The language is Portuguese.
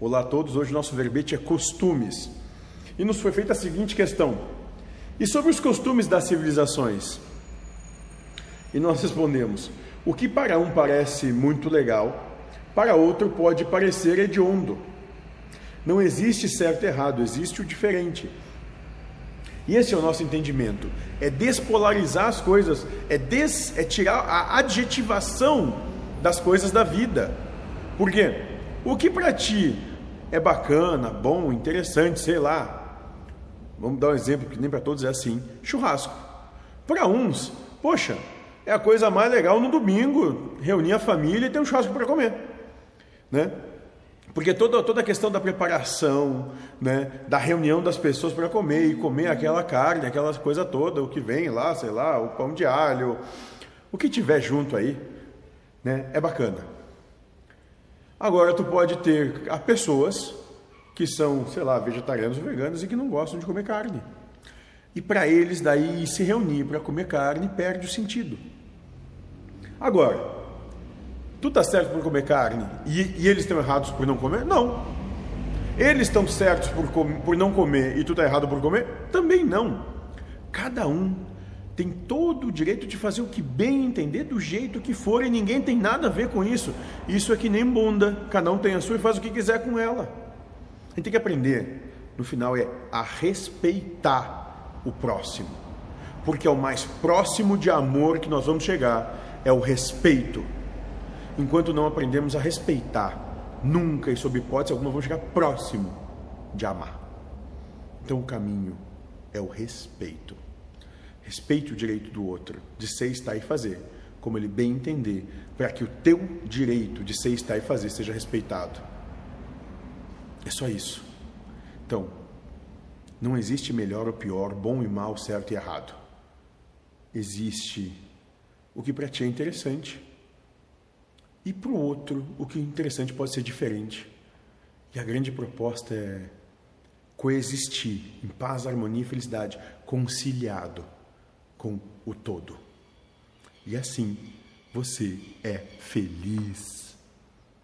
Olá a todos, hoje nosso verbete é costumes. E nos foi feita a seguinte questão: E sobre os costumes das civilizações? E nós respondemos: O que para um parece muito legal, para outro pode parecer hediondo. Não existe certo e errado, existe o diferente. E esse é o nosso entendimento: é despolarizar as coisas, é, des, é tirar a adjetivação das coisas da vida. Por quê? O que para ti é bacana, bom, interessante, sei lá. Vamos dar um exemplo que nem para todos é assim: churrasco. Para uns, poxa, é a coisa mais legal no domingo, reunir a família e ter um churrasco para comer, né? Porque toda, toda a questão da preparação, né, da reunião das pessoas para comer e comer aquela carne, aquela coisa toda, o que vem lá, sei lá, o pão de alho, o que tiver junto aí, né, é bacana. Agora tu pode ter pessoas que são, sei lá, vegetarianos ou veganos e que não gostam de comer carne. E para eles daí se reunir para comer carne perde o sentido. Agora, tu tá certo por comer carne e, e eles estão errados por não comer? Não. Eles estão certos por, por não comer e tu tá errado por comer? Também não. Cada um tem todo o direito de fazer o que bem entender do jeito que for e ninguém tem nada a ver com isso. Isso é que nem bunda, cada um tem a sua e faz o que quiser com ela. A gente tem que aprender, no final, é a respeitar o próximo, porque é o mais próximo de amor que nós vamos chegar é o respeito. Enquanto não aprendemos a respeitar, nunca e sob hipótese alguma vamos chegar próximo de amar. Então o caminho é o respeito. Respeite o direito do outro de ser, estar e fazer, como ele bem entender, para que o teu direito de ser, estar e fazer seja respeitado. É só isso. Então, não existe melhor ou pior, bom e mal, certo e errado. Existe o que para ti é interessante. E para o outro, o que é interessante pode ser diferente. E a grande proposta é coexistir em paz, harmonia e felicidade, conciliado com o todo. E assim você é feliz.